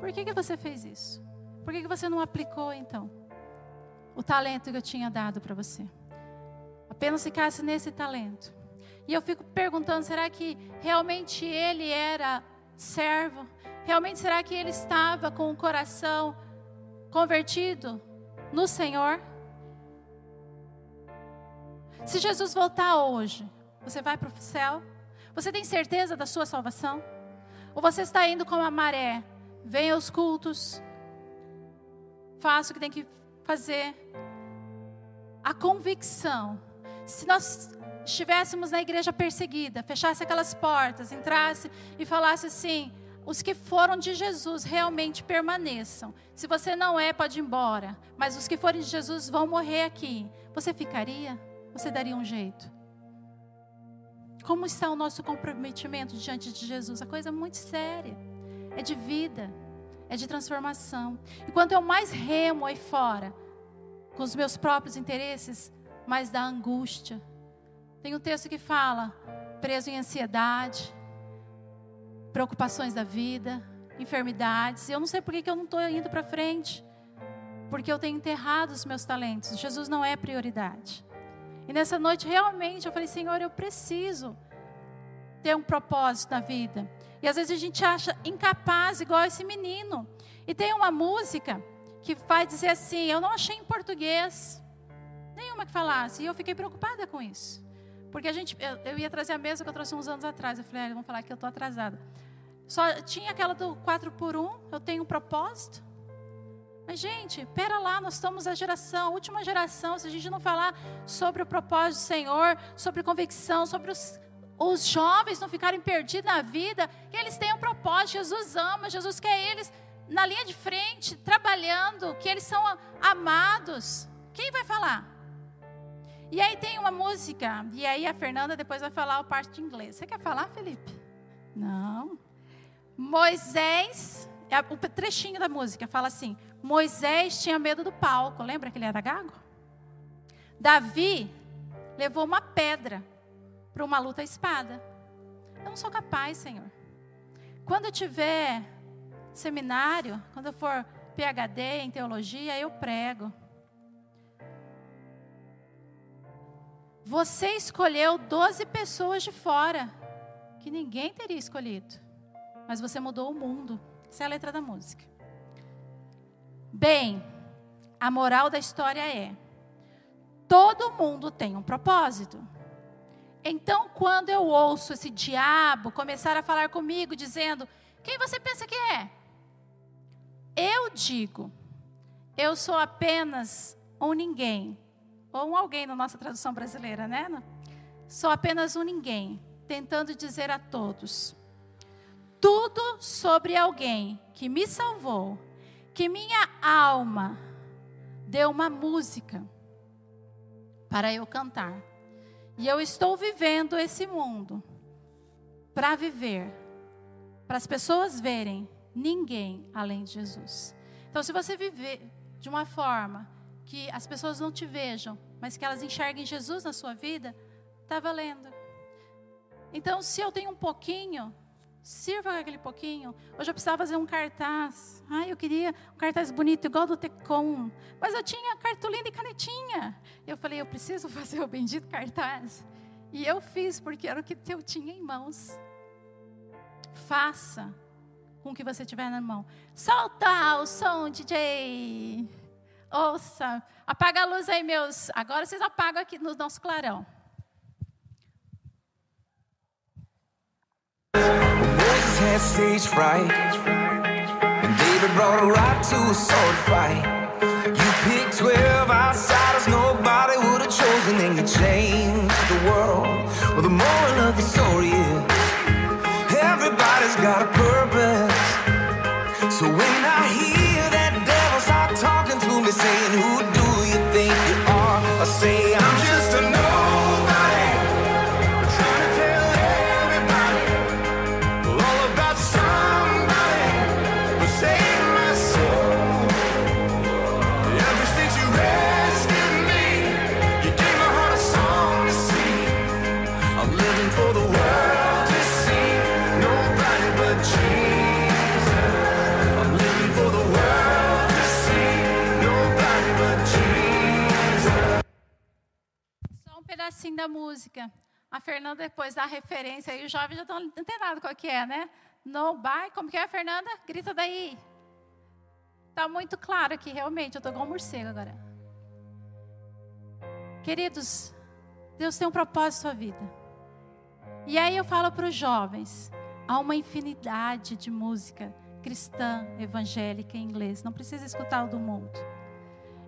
Por que, que você fez isso? Por que, que você não aplicou então o talento que eu tinha dado para você? Apenas ficasse nesse talento. E eu fico perguntando: será que realmente ele era servo? Realmente será que ele estava com o coração convertido no Senhor? Se Jesus voltar hoje, você vai para o céu? Você tem certeza da sua salvação? Ou você está indo como a maré? Vem aos cultos, faça o que tem que fazer. A convicção. Se nós estivéssemos na igreja perseguida, fechasse aquelas portas, entrasse e falasse assim: os que foram de Jesus realmente permaneçam. Se você não é, pode ir embora. Mas os que forem de Jesus vão morrer aqui. Você ficaria? Você daria um jeito? Como está o nosso comprometimento diante de Jesus? A coisa é muito séria. É de vida, é de transformação. E quanto eu mais remo aí fora, com os meus próprios interesses, mais da angústia. Tem um texto que fala: preso em ansiedade, preocupações da vida, enfermidades. Eu não sei por que eu não estou indo para frente. Porque eu tenho enterrado os meus talentos. Jesus não é prioridade. E nessa noite, realmente, eu falei, Senhor, eu preciso ter um propósito na vida. E às vezes a gente acha incapaz, igual esse menino. E tem uma música que vai dizer assim: Eu não achei em português nenhuma que falasse. E eu fiquei preocupada com isso. Porque a gente, eu, ia trazer a mesa que eu trouxe uns anos atrás. Eu falei, ah, vão falar que eu estou atrasada. Só tinha aquela do 4 por 1 eu tenho um propósito. Mas, gente, pera lá, nós estamos a geração, a última geração, se a gente não falar sobre o propósito do Senhor, sobre convicção, sobre os, os jovens não ficarem perdidos na vida, eles têm um propósito, Jesus ama, Jesus quer eles na linha de frente, trabalhando, que eles são amados. Quem vai falar? E aí tem uma música, e aí a Fernanda depois vai falar o parte de inglês. Você quer falar, Felipe? Não. Moisés, é o trechinho da música fala assim: Moisés tinha medo do palco, lembra que ele era gago? Davi levou uma pedra para uma luta à espada. Eu não sou capaz, Senhor. Quando eu tiver seminário, quando eu for PhD em teologia, eu prego. Você escolheu 12 pessoas de fora, que ninguém teria escolhido. Mas você mudou o mundo. Essa é a letra da música. Bem, a moral da história é: todo mundo tem um propósito. Então, quando eu ouço esse diabo começar a falar comigo, dizendo: Quem você pensa que é? Eu digo: Eu sou apenas um ninguém. Ou um alguém na nossa tradução brasileira, né? Sou apenas um ninguém, tentando dizer a todos: tudo sobre alguém que me salvou, que minha alma deu uma música para eu cantar. E eu estou vivendo esse mundo para viver, para as pessoas verem ninguém além de Jesus. Então, se você viver de uma forma que as pessoas não te vejam, mas que elas enxerguem Jesus na sua vida, está valendo. Então, se eu tenho um pouquinho, sirva aquele pouquinho. Hoje eu precisava fazer um cartaz. Ai, eu queria um cartaz bonito, igual do Tecom. Mas eu tinha cartolina e canetinha. Eu falei, eu preciso fazer o bendito cartaz. E eu fiz, porque era o que eu tinha em mãos. Faça com o que você tiver na mão. Solta o som, DJ. Ouça. Apaga a luz aí, meus. Agora vocês apagam aqui no nosso clarão. You picked 12 outsiders nobody would have chosen, and you changed the world. Well, the moral of the story is everybody's got a purpose. So when da música. A Fernanda depois dá a referência aí, os jovens já estão entendendo qual que é, né? No by, como que é, Fernanda? Grita daí. Está muito claro aqui, realmente. Eu estou igual um morcego agora. Queridos, Deus tem um propósito na sua vida. E aí eu falo para os jovens: há uma infinidade de música cristã, evangélica em inglês. Não precisa escutar o do mundo.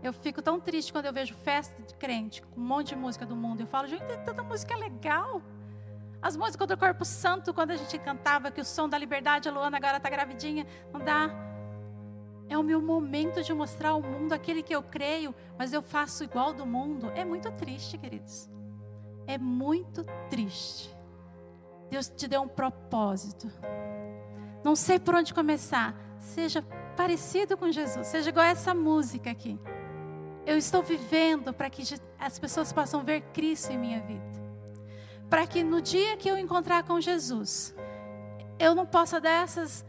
Eu fico tão triste quando eu vejo festa de crente, com um monte de música do mundo. Eu falo, gente, tanta música legal. As músicas do Corpo Santo, quando a gente cantava que o som da liberdade, a Luana agora está gravidinha, não dá. É o meu momento de mostrar ao mundo aquele que eu creio, mas eu faço igual do mundo. É muito triste, queridos. É muito triste. Deus te deu um propósito. Não sei por onde começar. Seja parecido com Jesus, seja igual essa música aqui. Eu estou vivendo para que as pessoas possam ver Cristo em minha vida. Para que no dia que eu encontrar com Jesus, eu não possa dar essas.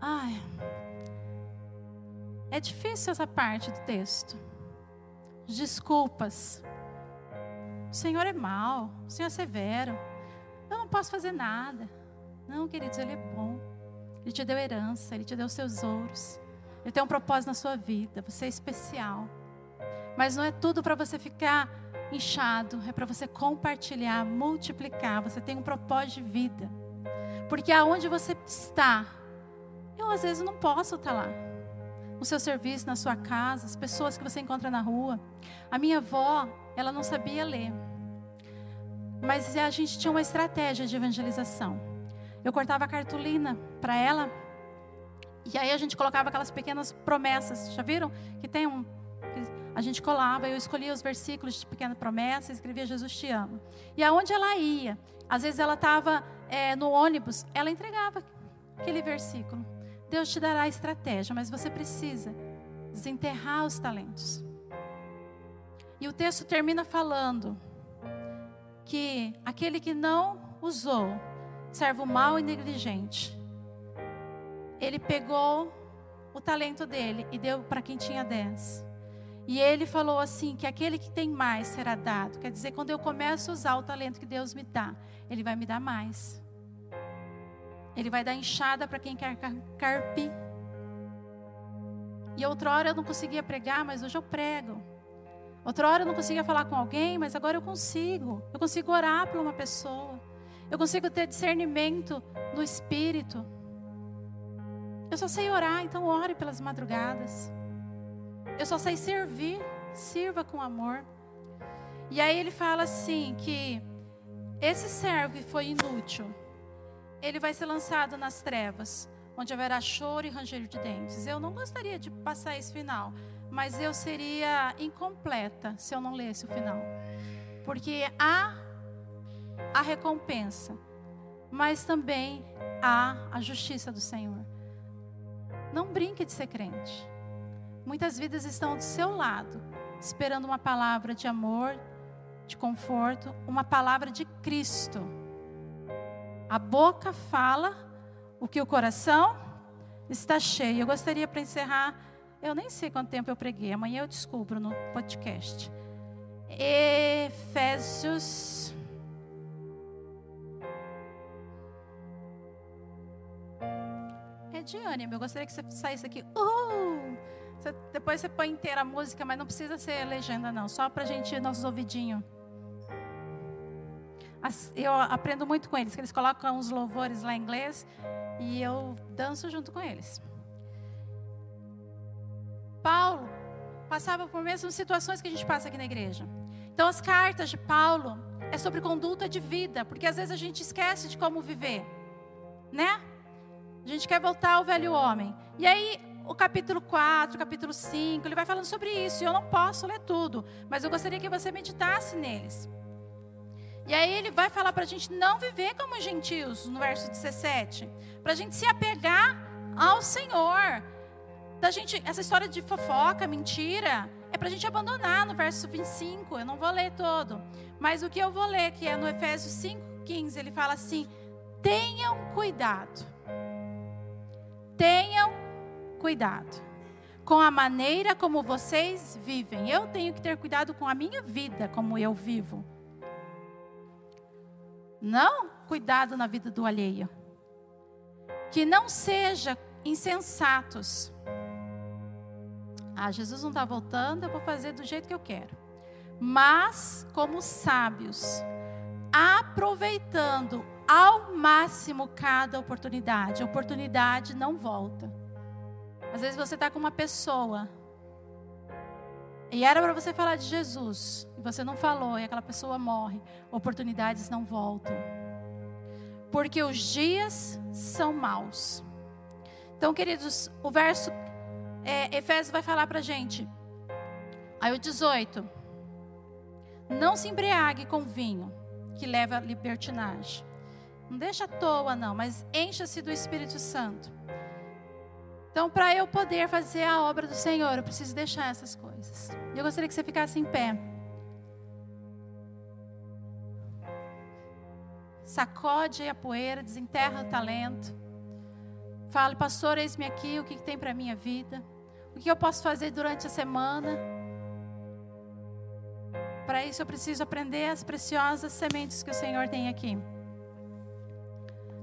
Ai. É difícil essa parte do texto. Desculpas. O Senhor é mau, o Senhor é severo. Eu não posso fazer nada. Não, queridos, Ele é bom. Ele te deu herança, Ele te deu seus ouros. Ele tem um propósito na sua vida. Você é especial. Mas não é tudo para você ficar inchado, é para você compartilhar, multiplicar. Você tem um propósito de vida. Porque aonde você está, eu às vezes não posso estar lá. No seu serviço, na sua casa, as pessoas que você encontra na rua. A minha avó, ela não sabia ler. Mas a gente tinha uma estratégia de evangelização. Eu cortava cartolina para ela e aí a gente colocava aquelas pequenas promessas, já viram? Que tem um. A gente colava, eu escolhia os versículos de pequena promessa, escrevia Jesus te ama. E aonde ela ia, às vezes ela estava é, no ônibus, ela entregava aquele versículo. Deus te dará a estratégia, mas você precisa desenterrar os talentos. E o texto termina falando que aquele que não usou, servo mau e negligente, ele pegou o talento dele e deu para quem tinha dez. E ele falou assim: que aquele que tem mais será dado. Quer dizer, quando eu começo a usar o talento que Deus me dá, Ele vai me dar mais. Ele vai dar enxada para quem quer carpir. E outra hora eu não conseguia pregar, mas hoje eu prego. Outra hora eu não conseguia falar com alguém, mas agora eu consigo. Eu consigo orar por uma pessoa. Eu consigo ter discernimento no espírito. Eu só sei orar, então ore pelas madrugadas. Eu só sei servir, sirva com amor. E aí ele fala assim que esse servo que foi inútil, ele vai ser lançado nas trevas, onde haverá choro e ranger de dentes. Eu não gostaria de passar esse final, mas eu seria incompleta se eu não lesse o final. Porque há a recompensa, mas também há a justiça do Senhor. Não brinque de ser crente. Muitas vidas estão do seu lado, esperando uma palavra de amor, de conforto, uma palavra de Cristo. A boca fala o que o coração está cheio. Eu gostaria para encerrar, eu nem sei quanto tempo eu preguei, amanhã eu descubro no podcast. Efésios de ânimo. Eu gostaria que você saísse aqui. Uh! Você, depois você põe inteira a música, mas não precisa ser legenda, não. Só para a gente, nossos ouvidinhos. Eu aprendo muito com eles, que eles colocam os louvores lá em inglês e eu danço junto com eles. Paulo passava por mesmas situações que a gente passa aqui na igreja. Então, as cartas de Paulo é sobre conduta de vida, porque às vezes a gente esquece de como viver, né? A gente quer voltar ao velho homem. E aí, o capítulo 4, capítulo 5, ele vai falando sobre isso. E eu não posso ler tudo, mas eu gostaria que você meditasse neles. E aí ele vai falar para a gente não viver como gentios, no verso 17. Para a gente se apegar ao Senhor. Da gente, essa história de fofoca, mentira, é para a gente abandonar no verso 25. Eu não vou ler todo. Mas o que eu vou ler, que é no Efésios 5, 15, ele fala assim: tenham cuidado Tenham cuidado com a maneira como vocês vivem. Eu tenho que ter cuidado com a minha vida, como eu vivo. Não cuidado na vida do alheio. Que não seja insensatos. Ah, Jesus não está voltando, eu vou fazer do jeito que eu quero. Mas, como sábios, aproveitando ao máximo cada oportunidade. A oportunidade não volta. Às vezes você está com uma pessoa e era para você falar de Jesus, e você não falou, e aquela pessoa morre. Oportunidades não voltam. Porque os dias são maus. Então, queridos, o verso é, Efésios vai falar para gente. Aí o 18. Não se embriague com vinho, que leva à libertinagem. Não deixa à toa, não, mas encha-se do Espírito Santo. Então, para eu poder fazer a obra do Senhor, eu preciso deixar essas coisas. Eu gostaria que você ficasse em pé. Sacode a poeira, desenterra o talento. Fale, pastor, eis-me aqui, o que tem para a minha vida? O que eu posso fazer durante a semana? Para isso eu preciso aprender as preciosas sementes que o Senhor tem aqui.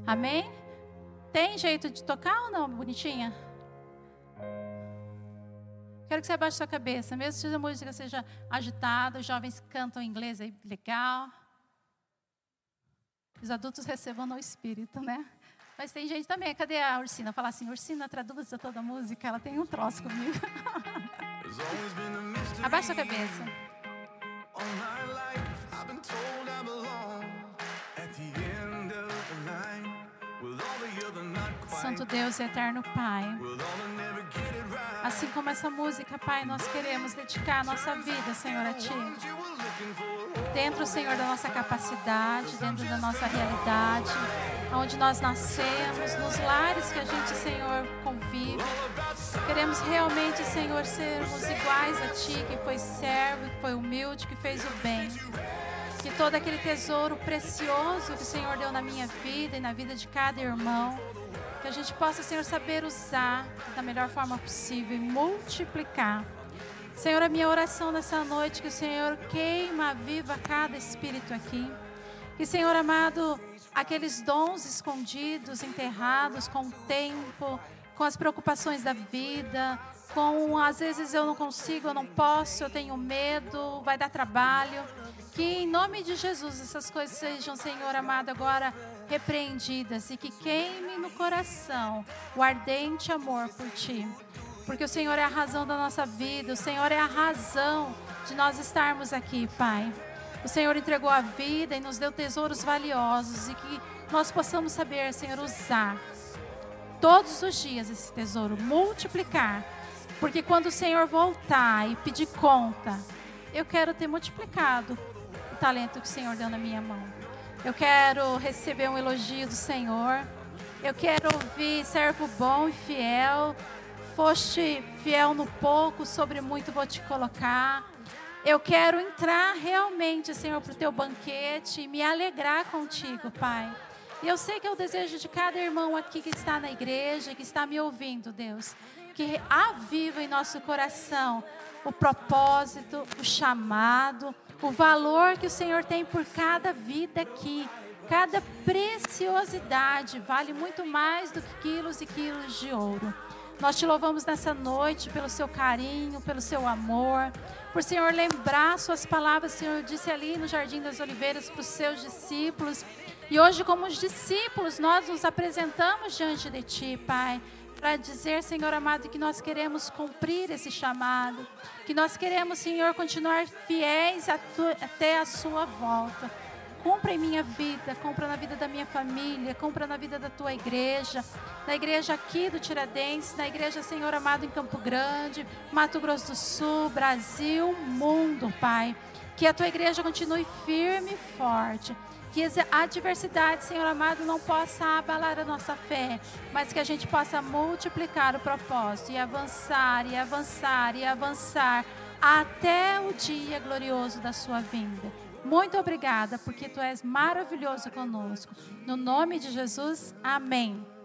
Amém? Tem jeito de tocar ou não, bonitinha? Quero que você abaixe sua cabeça, mesmo que a música seja agitada, os jovens cantam em inglês aí, legal. Os adultos recebam no espírito, né? Mas tem gente também, cadê a Ursina? Falar assim, Ursina, traduza toda a música, ela tem um troço comigo. Abaixa a cabeça. Santo Deus e eterno Pai. Assim como essa música, Pai, nós queremos dedicar a nossa vida, Senhor, a Ti. Dentro, Senhor, da nossa capacidade, dentro da nossa realidade, onde nós nascemos, nos lares que a gente, Senhor, convive. Queremos realmente, Senhor, sermos iguais a Ti, que foi servo, que foi humilde, que fez o bem que todo aquele tesouro precioso que o Senhor deu na minha vida e na vida de cada irmão, que a gente possa, Senhor, saber usar da melhor forma possível e multiplicar. Senhor, a minha oração nessa noite, que o Senhor queima viva cada espírito aqui. Que, Senhor amado, aqueles dons escondidos, enterrados com o tempo, com as preocupações da vida, com às vezes eu não consigo, eu não posso, eu tenho medo, vai dar trabalho. Que em nome de Jesus essas coisas sejam, Senhor amado, agora repreendidas e que queime no coração o ardente amor por Ti. Porque o Senhor é a razão da nossa vida, o Senhor é a razão de nós estarmos aqui, Pai. O Senhor entregou a vida e nos deu tesouros valiosos e que nós possamos saber, Senhor, usar todos os dias esse tesouro, multiplicar. Porque quando o Senhor voltar e pedir conta, eu quero ter multiplicado o talento que o Senhor deu na minha mão. Eu quero receber um elogio do Senhor. Eu quero ouvir servo bom e fiel. Foste fiel no pouco, sobre muito vou te colocar. Eu quero entrar realmente, Senhor, para o teu banquete e me alegrar contigo, Pai. E eu sei que é o desejo de cada irmão aqui que está na igreja, que está me ouvindo, Deus. Que aviva em nosso coração o propósito, o chamado, o valor que o Senhor tem por cada vida aqui. Cada preciosidade vale muito mais do que quilos e quilos de ouro. Nós te louvamos nessa noite pelo seu carinho, pelo seu amor, por Senhor lembrar suas palavras, o Senhor disse ali no Jardim das Oliveiras para os seus discípulos. E hoje, como os discípulos, nós nos apresentamos diante de Ti, Pai para dizer, Senhor amado, que nós queremos cumprir esse chamado, que nós queremos, Senhor, continuar fiéis até a Sua volta. Cumpra em minha vida, cumpra na vida da minha família, cumpra na vida da tua igreja, na igreja aqui do Tiradentes, na igreja, Senhor amado, em Campo Grande, Mato Grosso do Sul, Brasil, mundo, Pai. Que a tua igreja continue firme e forte que a adversidade, Senhor amado, não possa abalar a nossa fé, mas que a gente possa multiplicar o propósito e avançar, e avançar, e avançar até o dia glorioso da sua vinda. Muito obrigada, porque tu és maravilhoso conosco. No nome de Jesus, amém.